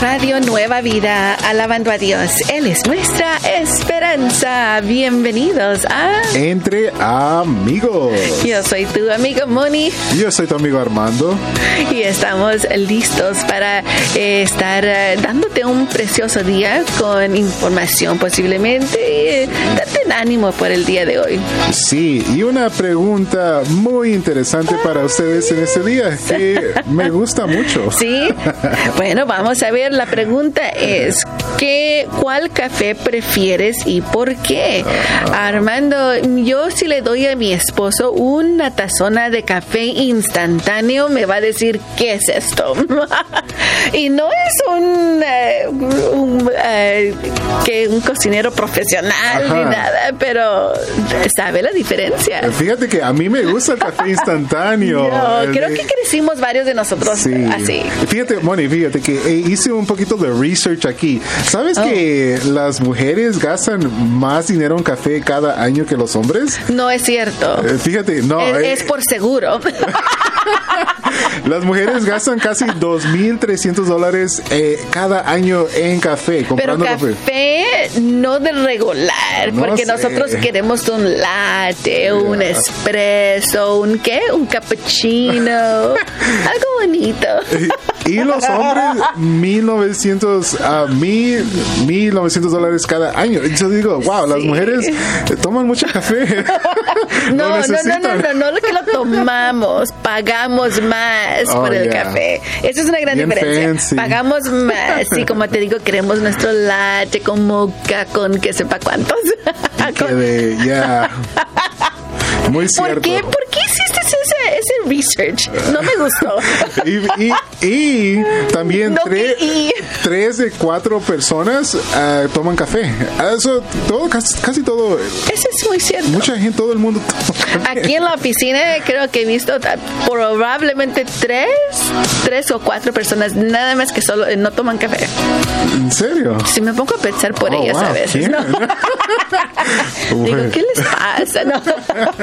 Radio Nueva Vida, alabando a Dios. Él es nuestra esperanza. Bienvenidos a Entre Amigos. Yo soy tu amigo Moni. Yo soy tu amigo Armando. Y estamos listos para eh, estar eh, dándote un precioso día con información posiblemente y eh, darte un ánimo por el día de hoy. Sí, y una pregunta muy interesante para ustedes en este día que me gusta mucho. Sí. Bueno, vamos a ver. La pregunta es, ¿qué, ¿cuál café prefieres y por qué? Armando, yo si le doy a mi esposo una tazona de café instantáneo, me va a decir, ¿qué es esto? y no es un, eh, un, eh, que un cocinero profesional ni nada, pero sabe la diferencia. Fíjate que a mí me gusta el café instantáneo. No, creo que crecimos varios de nosotros Sí. así. Fíjate, Moni, fíjate que eh, hice un poquito de research aquí. ¿Sabes Oh. que las mujeres gastan más dinero en café cada año que los hombres? No es cierto. Eh, Fíjate, no. es, eh, es por seguro. Las mujeres gastan casi 2.300 dólares eh, cada año en café, Pero comprando café. café no de regular, No porque sé. nosotros queremos un latte, un Yeah. espresso, un qué, un cappuccino, algo bonito. Y los hombres, 1.900 a 1.000, 1.900 dólares cada año. Yo digo, wow, las Sí. mujeres eh, toman mucho café. No, no, no, no, necesitan. no, no, lo que lo tomamos, pagamos más Oh, por el yeah. café. Esa es una gran Bien diferencia. fancy. Pagamos más y como te digo, queremos nuestro latte con moca, con que sepa cuántos. Que de, ya. Muy ¿Por cierto. qué? ¿Por qué hiciste ese, ese research? No me gustó. Y, y- y también No tres, y. tres de cuatro personas ah, toman café. Eso, todo, casi, casi todo, Eso es muy cierto. mucha gente, todo el mundo toma café. Aquí en la oficina creo que he visto probablemente tres, tres o cuatro personas nada más que solo eh, no toman café. ¿En serio? Si me pongo a pensar por Oh, ellas wow, a veces. ¿no? Digo. ¿qué les pasa? No.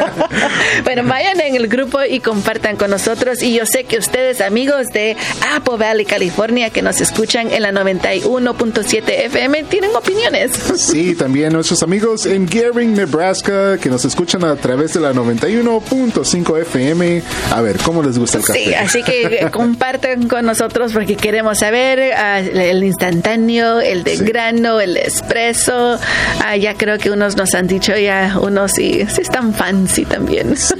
bueno, vayan en el grupo y compartan con nosotros. Y yo sé que ustedes, amigos de Apple Valley, California, que nos escuchan en la 91.7 FM, tienen opiniones. Sí, también nuestros amigos en Gering, Nebraska, que nos escuchan a través de la 91.5 FM. A ver, ¿cómo les gusta el café? Sí, así que eh, compartan con nosotros porque queremos saber ah, el instantáneo, el de Sí. grano, el expreso. Ah, ya creo que unos nos han dicho ya, unos sí, sí están fancy también. Sí,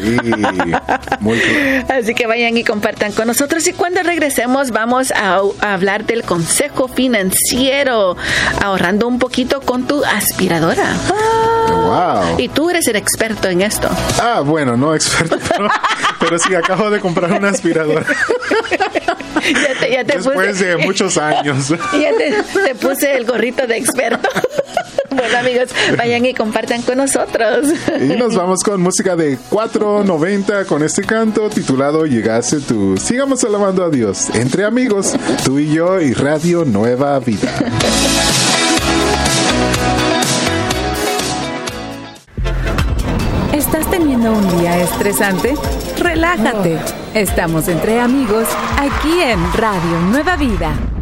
muy cool. Así que vayan y compartan con nosotros y cuando regresemos vamos a, a hablar del consejo financiero, ahorrando un poquito con tu aspiradora. Wow. Y tú eres el experto en esto. Ah, bueno, no experto, pero, pero sí, acabo de comprar una aspiradora Ya te, ya te después puse- de muchos años. Ya te, te puse el gorrito de experto. Bueno, amigos, vayan y compartan con nosotros. Y nos vamos con música de 490 con este canto titulado Llegaste tú. Sigamos alabando a Dios entre amigos, tú y yo y Radio Nueva Vida. ¿Estás teniendo un día estresante? Relájate. Estamos entre amigos aquí en Radio Nueva Vida.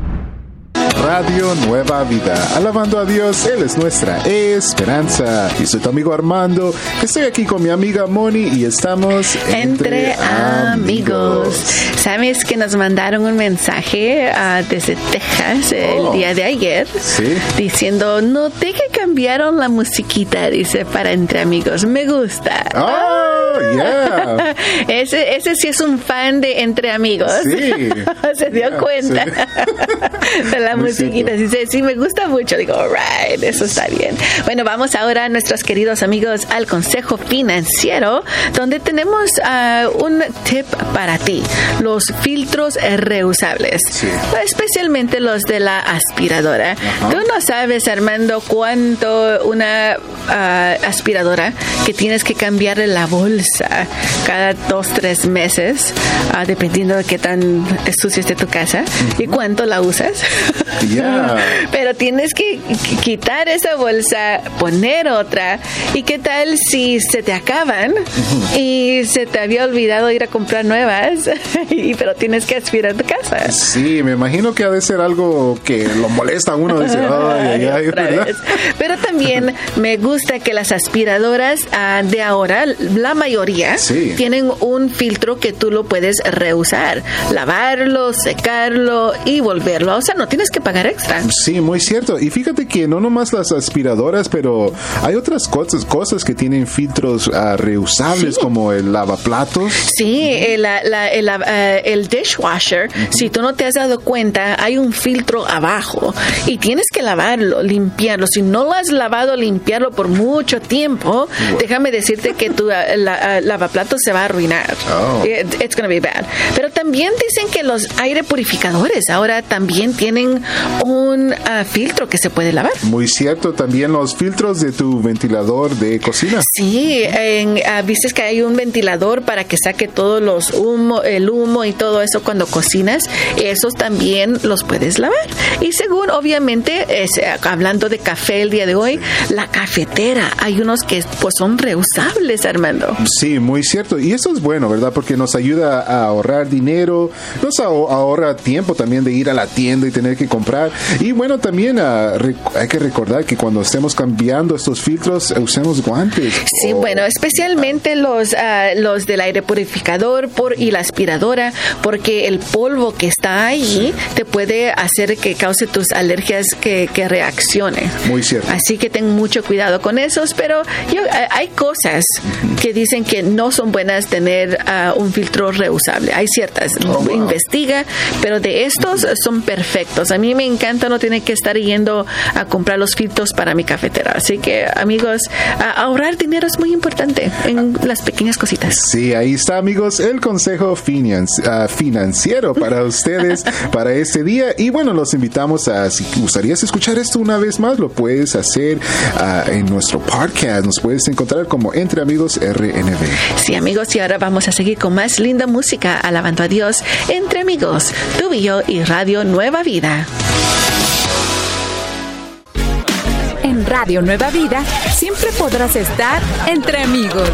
Radio Nueva Vida. Alabando a Dios, Él es nuestra esperanza. Y soy tu amigo Armando. Estoy aquí con mi amiga Moni y estamos Entre amigos. ¿Sabes que nos mandaron un mensaje ah, desde Texas el Oh. día de ayer? Sí. Diciendo, noté que cambiaron la musiquita, dice, para entre amigos. Me gusta. ¡Oh! Oh, yeah. ese, ese sí es un fan de Entre Amigos. Sí. Se dio Yeah, cuenta sí. de la Muy musiquita. cierto. Dice, sí, me gusta mucho. Digo, alright, eso está bien. Bueno, vamos ahora, nuestros queridos amigos, al consejo financiero, donde tenemos ah, un tip para ti. Los filtros reusables. Sí. Especialmente los de la aspiradora. Tú no sabes, Armando, cuánto una ah, aspiradora que tienes que cambiarle la bolsa cada dos, tres meses, ah, dependiendo de qué tan sucia esté tu casa y cuánto la usas. Yeah. Pero tienes que qu- quitar esa bolsa, poner otra. ¿Y qué tal si se te acaban y se te había olvidado ir a comprar nuevas? y, pero tienes que aspirar tu casa. Sí, me imagino que ha de ser algo que lo molesta a uno. Dice. Pero también me gusta que las aspiradoras ah, de ahora, la mayoría, Sí. tienen un filtro que tú lo puedes reusar. Lavarlo, secarlo y volverlo a usar. No tienes que pagar extra. Sí, muy cierto. Y fíjate que no nomás las aspiradoras, pero hay otras cosas, cosas que tienen filtros ah, reusables, como el lavaplatos. Sí, el, la- la- el, ah, el dishwasher, si tú no te has dado cuenta, hay un filtro abajo y tienes que lavarlo, limpiarlo. Si no lo has lavado, limpiarlo por mucho tiempo, déjame decirte que tu ah, la- lavaplatos se va a arruinar. Oh. It- it's gonna be bad. Pero también dicen que los aire purificadores ahora también tienen un ah, filtro que se puede lavar. Muy cierto, también los filtros de tu ventilador de cocina. Sí, en, ah, viste que hay un ventilador para que saque todos los humo, el humo y todo eso cuando cocinas. Esos también los puedes lavar. Y según, obviamente, es, eh, hablando de café el día de hoy, la cafetera. Hay unos que pues son reusables, Armando. Sí, muy cierto. Y eso es bueno, ¿verdad? Porque nos ayuda a ahorrar dinero, nos aho- ahorra tiempo también de ir a la tienda y tener que comprar. Y bueno, también rec- hay que recordar que cuando estemos cambiando estos filtros, eh, usemos guantes. Sí, Oh, bueno, especialmente los, ah, los del aire purificador por, y la aspiradora, porque el polvo que está ahí te puede hacer que cause tus alergias que, que reaccione. Muy cierto. Así que ten mucho cuidado con esos, pero yo, ah, hay cosas que dicen que no son buenas tener ah, un filtro reusable. Hay ciertas. Oh, wow. Investiga, pero de estos son perfectos. A mí me encanta no tener que estar yendo a comprar los filtros para mi cafetera. Así que, amigos, ah, ahorrar dinero es muy importante en las pequeñas cositas. Sí, ahí está, amigos, el consejo finan- ah, financiero para ustedes para este día. Y bueno, los invitamos a, si gustarías escuchar esto una vez más, lo puedes hacer ah, en nuestro podcast. Nos puedes encontrar como Entre Amigos RNB. Sí, amigos, y ahora vamos a seguir con más linda música, alabando a Dios entre amigos, tú y yo y Radio Nueva Vida. Radio Nueva Vida siempre podrás estar entre amigos.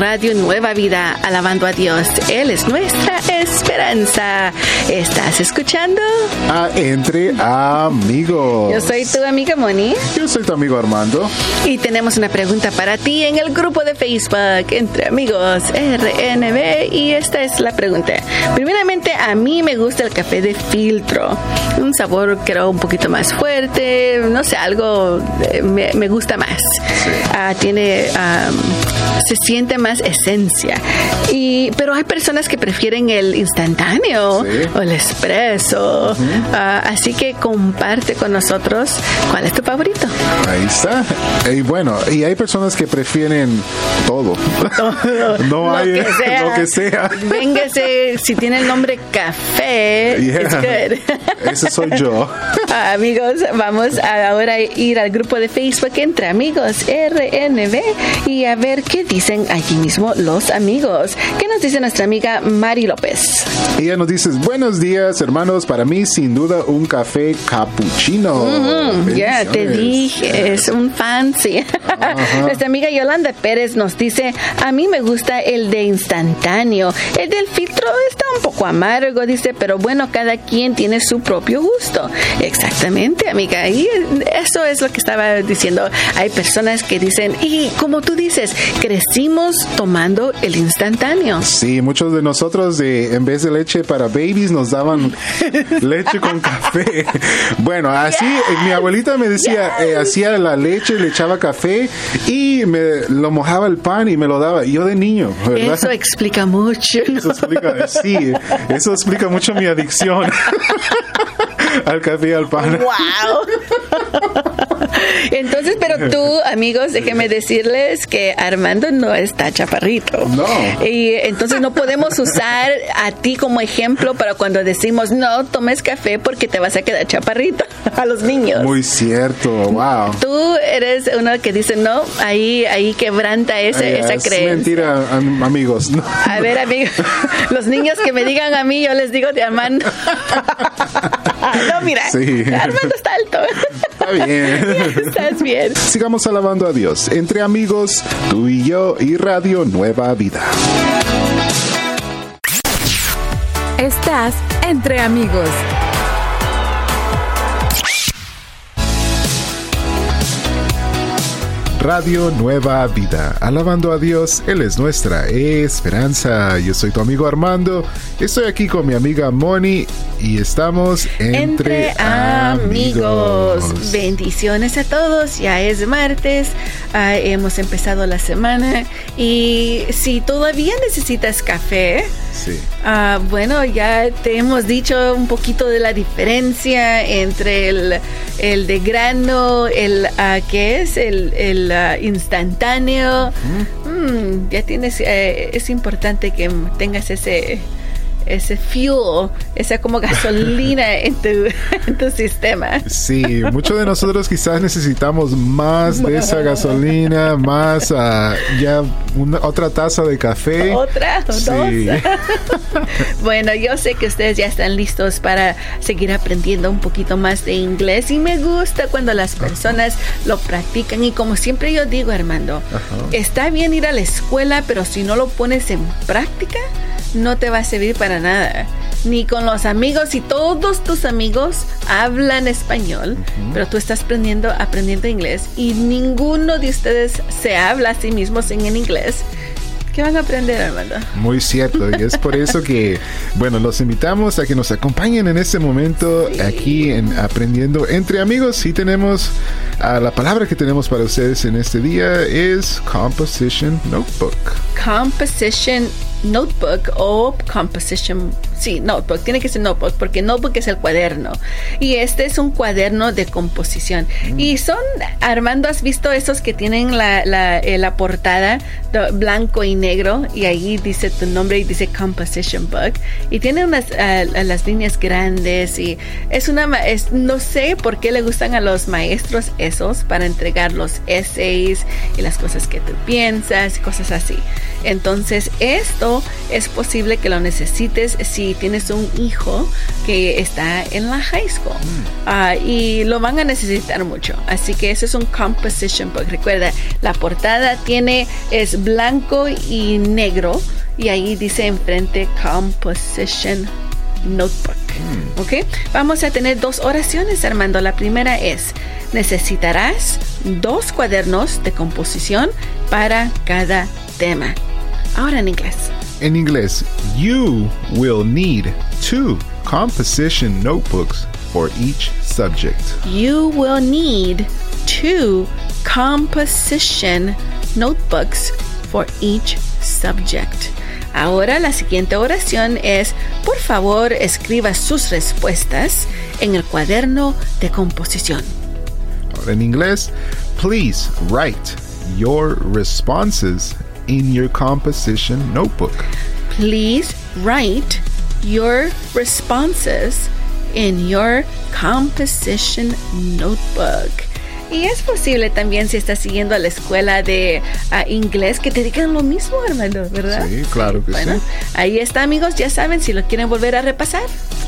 Radio Nueva Vida, alabando a Dios. Él es nuestra esperanza. ¿Estás escuchando? A Entre Amigos. Yo soy tu amiga Moni Yo soy tu amigo Armando. y tenemos una pregunta para ti en el grupo de Facebook entre amigos RNB y esta es la pregunta. Primeramente, a mí me gusta el café de filtro. Un sabor creo un poquito más fuerte, no sé, algo eh, me, me gusta más. Ah, tiene, ah, se siente más esencia. Y, pero hay personas que prefieren el instantáneo Sí. o el espresso. Ah, así que comparte con nosotros cuál es tu favorito. Ahí está. Y bueno, y hay personas que prefieren todo. no Lo hay que sea. lo que sea. Véngase, si tiene el nombre café, Yeah. it's good. Ese soy yo. Ah, Amigos, vamos a ahora ir al grupo de Facebook entre amigos RNB y a ver qué dicen allí mismo los amigos. ¿Qué nos dice nuestra amiga Mari López? Ella nos dice, buenos días hermanos, para mí sin duda un café cappuccino. Ya, te dije, es un fancy. Nuestra amiga Yolanda Pérez nos dice, a mí me gusta el de instantáneo. El del filtro está un poco amargo, dice, pero bueno, cada quien tiene su propio gusto. Exactamente, amiga. Y eso es lo que estaba diciendo. Hay personas que dicen, y como tú dices, crecimos tomando el instantáneo. Sí, muchos de nosotros de, en vez de leche para babies nos daban leche con café. Bueno, así mi abuelita me decía, eh, hacía la leche, le echaba café y me lo mojaba el pan y me lo daba. Yo de niño, ¿verdad? Eso explica mucho. Eso explica, sí, eso explica mucho mi adicción al café y al pan. ¡Wow! Entonces, pero tú, amigos, déjenme decirles que Armando no está chaparrito. No. Y entonces no podemos usar a ti como ejemplo para cuando decimos no tomes café porque te vas a quedar chaparrito a los niños. Muy cierto, wow. Tú eres uno que dice no, ahí, ahí quebranta esa, Ay, esa es creencia. mentira, am- amigos. No. A ver, amigos, los niños que me digan a mí, yo les digo de Armando. no, mira, Sí. Armando está alto. Está bien. Estás bien. Sigamos alabando a Dios. Entre amigos, tú y yo y Radio Nueva Vida. Estás entre amigos. Radio Nueva Vida. Alabando a Dios, Él es nuestra esperanza. Yo soy tu amigo Armando. Estoy aquí con mi amiga Moni y estamos entre, Entre amigos. Bendiciones a todos. Ya es martes. ah, hemos empezado la semana. Y si todavía necesitas café, Sí. ah, bueno, ya te hemos dicho un poquito de la diferencia entre el, el de grano, el ah, que es el, el, ah, instantáneo. Mm, ya tienes, eh, es importante que tengas ese ese fuel, esa como gasolina en tu, en tu sistema. Sí, muchos de nosotros quizás necesitamos más de esa gasolina, más ah, ya una, otra taza de café. Otra o Sí. dos. bueno, yo sé que ustedes ya están listos para seguir aprendiendo un poquito más de inglés y me gusta cuando las personas lo practican y como siempre yo digo, Armando, está bien ir a la escuela, pero si no lo pones en práctica, no te va a servir para nada. Ni con los amigos y todos tus amigos hablan español, pero tú estás aprendiendo, aprendiendo inglés y ninguno de ustedes se habla a sí mismos en, inglés. ¿Qué van a aprender, Armando? Muy cierto, y es por eso que, bueno, los invitamos a que nos acompañen en este momento aquí en Aprendiendo entre Amigos. Y tenemos, ah, la palabra que tenemos para ustedes en este día es Composition Notebook. Composition Notebook or Composition, sí, Notebook, tiene que ser Notebook porque Notebook es el cuaderno. Y este es un cuaderno de composición. Y son, Armando, ¿has visto esos que tienen la, la, eh, la portada blanco y negro y ahí dice tu nombre y dice Composition Book. Y tiene unas, ah, las líneas grandes y es una, es, no sé por qué le gustan a los maestros esos para entregar los essays y las cosas que tú piensas cosas así. Entonces, esto es posible que lo necesites si tienes un hijo que está en la high school Ah, y lo van a necesitar mucho. Así que eso es un composition book. Recuerda, la portada tiene es blanco y negro y ahí dice enfrente composition notebook. ¿Ok? Vamos a tener dos oraciones, Armando. La primera es, necesitarás dos cuadernos de composición para cada tema. Ahora en inglés. En inglés, you will need two composition notebooks for each subject. You will need two composition notebooks for each subject. Ahora la siguiente oración es, por favor, escriba sus respuestas en el cuaderno de composición. Ahora en inglés, please write your responses in your composition notebook. Please write your responses in your composition notebook. Y es posible también si estás siguiendo a la escuela de ah, inglés que te digan lo mismo, Armando, ¿verdad? Sí, claro que bueno, sí. ahí está, amigos. Ya saben, si lo quieren volver a repasar,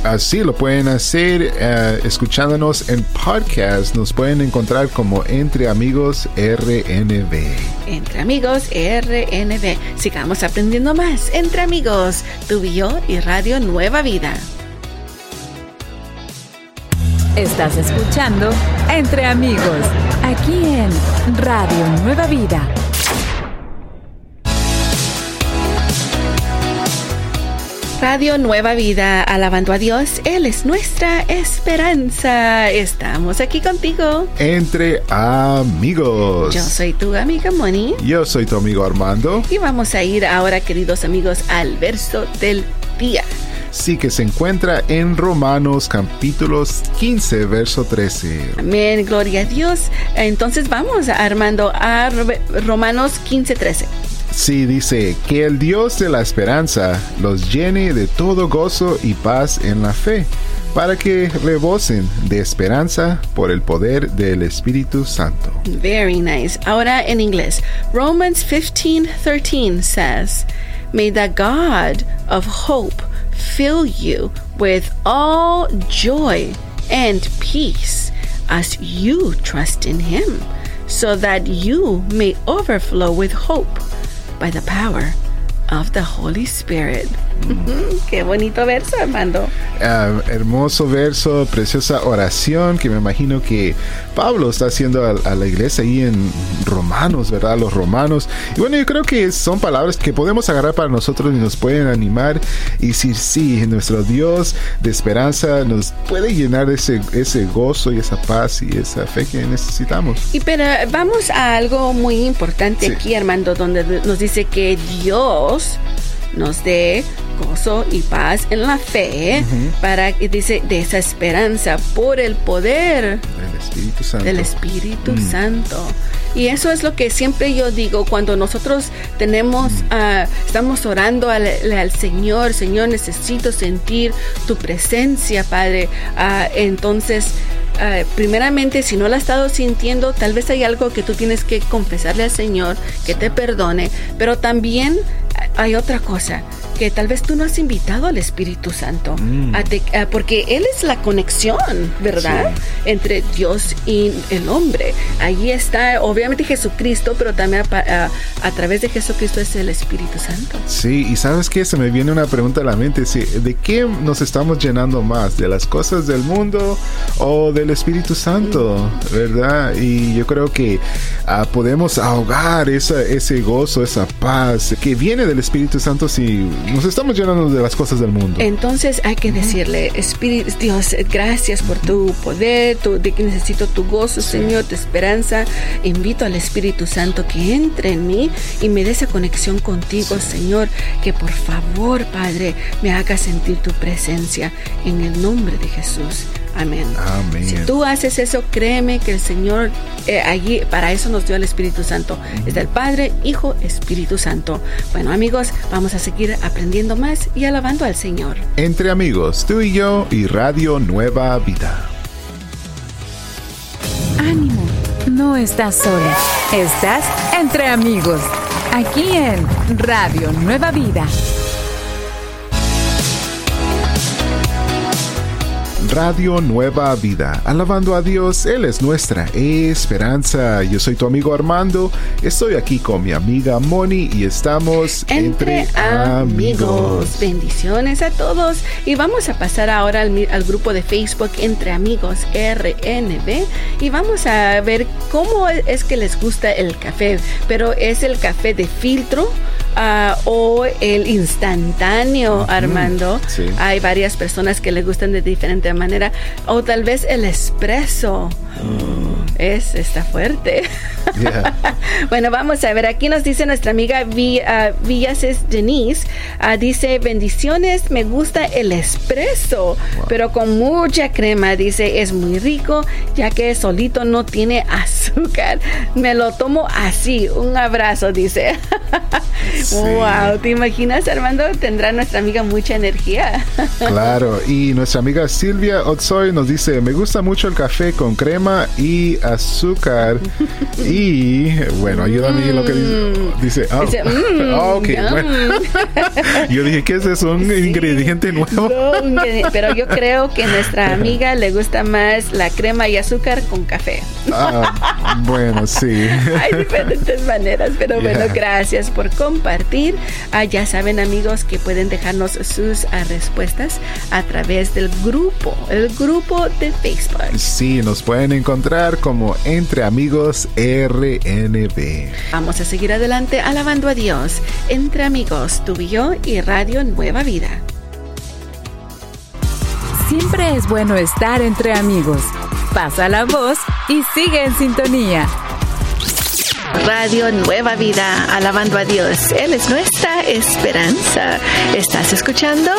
Así lo pueden hacer eh, escuchándonos en podcast. Nos pueden encontrar como Entre Amigos RNB. entre amigos, RNB. Sigamos aprendiendo más entre amigos, tú y yo y Radio Nueva Vida. Estás escuchando Entre Amigos, aquí en Radio Nueva Vida. Radio Nueva Vida, alabando a Dios, Él es nuestra esperanza. Estamos aquí contigo. Entre amigos. Yo soy tu amiga Moni. Yo soy tu amigo Armando. Y vamos a ir ahora, queridos amigos, al verso del día. Sí, que se encuentra en Romanos capítulos 15, verso 13. Amén, gloria a Dios. Entonces vamos, Armando, a Romanos 15, 13. Sí, dice, que el Dios de la esperanza los llene de todo gozo y paz en la fe, para que rebosen de esperanza por el poder del Espíritu Santo. Very nice. Ahora en inglés. Romans 15:13 says, May the God of hope fill you with all joy and peace as you trust in him, so that you may overflow with hope by the power of the Holy Spirit. Qué bonito verso, Armando. Uh, hermoso verso, preciosa oración que me imagino que Pablo está haciendo a, a, la iglesia ahí en Romanos, ¿verdad? Los romanos. Y bueno, yo creo que son palabras que podemos agarrar para nosotros y nos pueden animar y decir, sí, nuestro Dios de esperanza nos puede llenar ese, ese gozo y esa paz y esa fe que necesitamos. Y pero vamos a algo muy importante sí. aquí, Armando, donde nos dice que Dios nos dé gozo y paz en la fe uh -huh. para que dice de esa esperanza por el poder del Espíritu Santo. Del Espíritu mm. Santo. Y eso es lo que siempre yo digo cuando nosotros tenemos, mm. uh, estamos orando al, al, Señor, Señor, necesito sentir tu presencia, Padre. Uh, entonces, Uh, primeramente, si no la has estado sintiendo, tal vez hay algo que tú tienes que confesarle al Señor, que te perdone, pero también hay otra cosa que tal vez tú no has invitado al Espíritu Santo, mm. a te, a, porque Él es la conexión, ¿verdad? Sí. Entre Dios y el hombre. Allí está, obviamente Jesucristo, pero también a, a, través de Jesucristo es el Espíritu Santo. Sí, y sabes que se me viene una pregunta a la mente, sí, ¿de qué nos estamos llenando más? ¿De las cosas del mundo o del Espíritu Santo? Mm. ¿Verdad? Y yo creo que uh, podemos ahogar esa, ese gozo, esa paz que viene del Espíritu Santo si nos estamos llenando de las cosas del mundo. Entonces hay que decirle, Espíritu, Dios, gracias por tu poder, tu, de que necesito tu gozo, sí. Señor, tu esperanza. Invito al Espíritu Santo que entre en mí y me dé esa conexión contigo, sí. Señor. Que por favor, Padre, me haga sentir tu presencia en el nombre de Jesús. Amén. Amén. Si tú haces eso, créeme que el Señor eh, allí para eso nos dio el Espíritu Santo. Uh -huh. Es del Padre, Hijo, Espíritu Santo. Bueno, amigos, vamos a seguir aprendiendo más y alabando al Señor. Entre amigos, tú y yo y Radio Nueva Vida. Ánimo, no estás sola. Estás entre amigos. Aquí en Radio Nueva Vida. Radio Nueva Vida. Alabando a Dios, Él es nuestra esperanza. Yo soy tu amigo Armando, estoy aquí con mi amiga Moni y estamos entre, entre amigos. amigos. Bendiciones a todos y vamos a pasar ahora al, al, grupo de Facebook Entre Amigos RNB y vamos a ver cómo es que les gusta el café, pero es el café de filtro uh, o el instantáneo, uh -huh. Armando. Sí. Hay varias personas que les gustan de diferente manera o tal vez el espresso mm. Es está fuerte yeah. bueno vamos a ver aquí nos dice nuestra amiga Villa, uh, Villases Denise uh, dice bendiciones me gusta el espresso wow. pero con mucha crema dice es muy rico ya que solito no tiene azúcar me lo tomo así un abrazo dice sí. wow te imaginas Armando tendrá nuestra amiga mucha energía claro y nuestra amiga Silvia Otsoy nos dice, me gusta mucho el café con crema y azúcar y bueno, ayúdame en lo que dice. Dice, oh. mm, ok, bueno. yo dije que ese es un ingrediente nuevo. pero yo creo que a nuestra amiga le gusta más la crema y azúcar con café. Ah, bueno, sí. Hay diferentes maneras, pero bueno, gracias por compartir. Ah, ya saben, amigos, que pueden dejarnos sus ah, respuestas a través del grupo, el grupo de Facebook. Sí, nos pueden encontrar como Entre Amigos RNB. Vamos a seguir adelante alabando a Dios. Entre Amigos, y y Radio Nueva Vida. Siempre es bueno estar entre amigos. Pasa la voz y sigue en sintonía. Radio Nueva Vida, alabando a Dios. Él es nuestra esperanza. ¿Estás escuchando?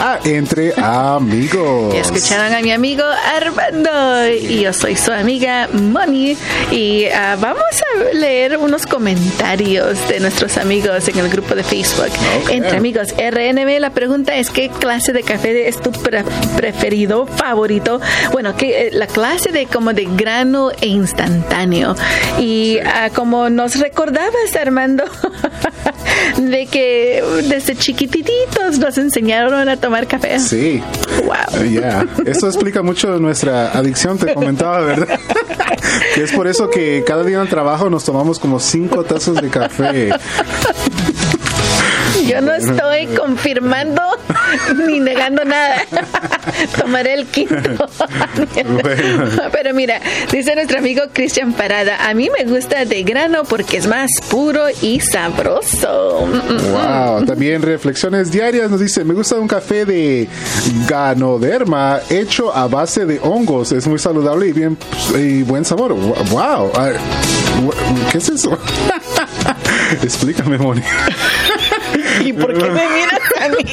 Ah, entre amigos. Escucharon a mi amigo Armando y yo soy su amiga Moni y ah, vamos a leer unos comentarios de nuestros amigos en el grupo de Facebook. Entre amigos RNB, la pregunta es ¿qué clase de café es tu preferido, favorito? Bueno, que eh, la clase de como de grano e instantáneo y uh, como nos recordabas, Armando, de que desde chiquititos nos enseñaron a tomar café. Sí. Wow. Ya, eso explica mucho nuestra adicción, te comentaba, ¿verdad? que es por eso que cada día en el trabajo nos tomamos como cinco tazas de café. Yo no estoy confirmando ni negando nada. Tomaré el quinto. Pero mira, dice nuestro amigo Cristian Parada, a mí me gusta de grano porque es más puro y sabroso. Wow, también reflexiones diarias nos dice, me gusta un café de ganoderma hecho a base de hongos, es muy saludable y bien y buen sabor. Wow, ¿qué es eso? Explícame, Moni. ¿Y por qué me miras a mí?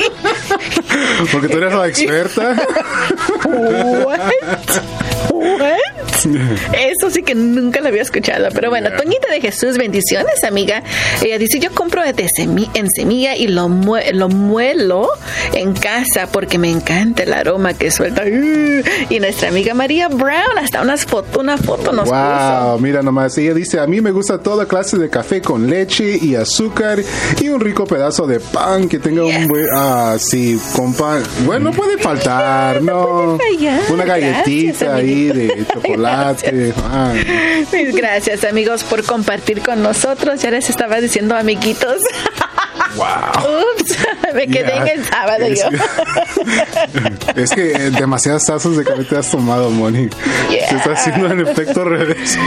Porque tú eres la experta. What? What? Eso sí que nunca lo había escuchado. Pero bueno, Toñita de Jesús, bendiciones, amiga. Ella dice, yo compro de en semilla y lo, lo muelo en casa porque me encanta el aroma que suelta. Y nuestra amiga María Brown, hasta unas foto, una foto nos wow, mira nomás. Ella dice, a mí me gusta toda clase de café con leche y azúcar y un rico pedazo de pan que tenga un buen... Ah, sí, con pan. Bueno, no puede faltar, ¿no? Una galletita ahí de chocolate Gracias. amigos por compartir con nosotros. Ya les estaba diciendo amiguitos. Wow. Me quedé en el sábado es, yo. es que demasiadas tazas de café te has tomado, Moni. Se está haciendo el efecto revés.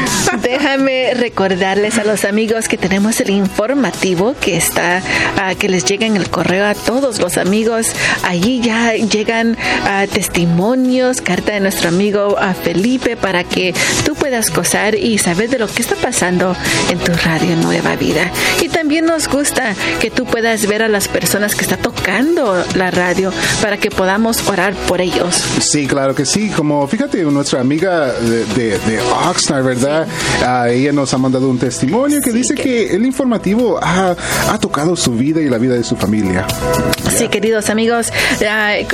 Déjame recordarles a los amigos que tenemos el informativo que está, uh, que les llega en el correo a todos los amigos. Allí ya llegan uh, testimonios, carta de nuestro amigo uh, Felipe para que tú puedas gozar y saber de lo que está pasando en tu radio Nueva Vida. Y también nos gusta que tú puedas ver a las personas que está tocando la radio para que podamos orar por ellos. Sí, claro que sí. Como fíjate, nuestra amiga de, de, Oxnard, ¿verdad? Ah, ella nos ha mandado un testimonio que dice que... el informativo ha, ha, tocado su vida y la vida de su familia. Sí, queridos amigos,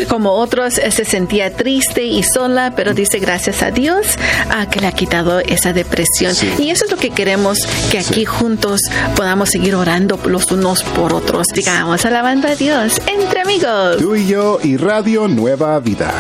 como otros eh, se sentía triste y sola, pero dice gracias a Dios a que le ha quitado esa depresión. Y eso es lo que queremos, que aquí juntos podamos seguir orando los unos por otros. Digamos, alabando a Dios entre amigos. Tú y yo y Radio Nueva Vida.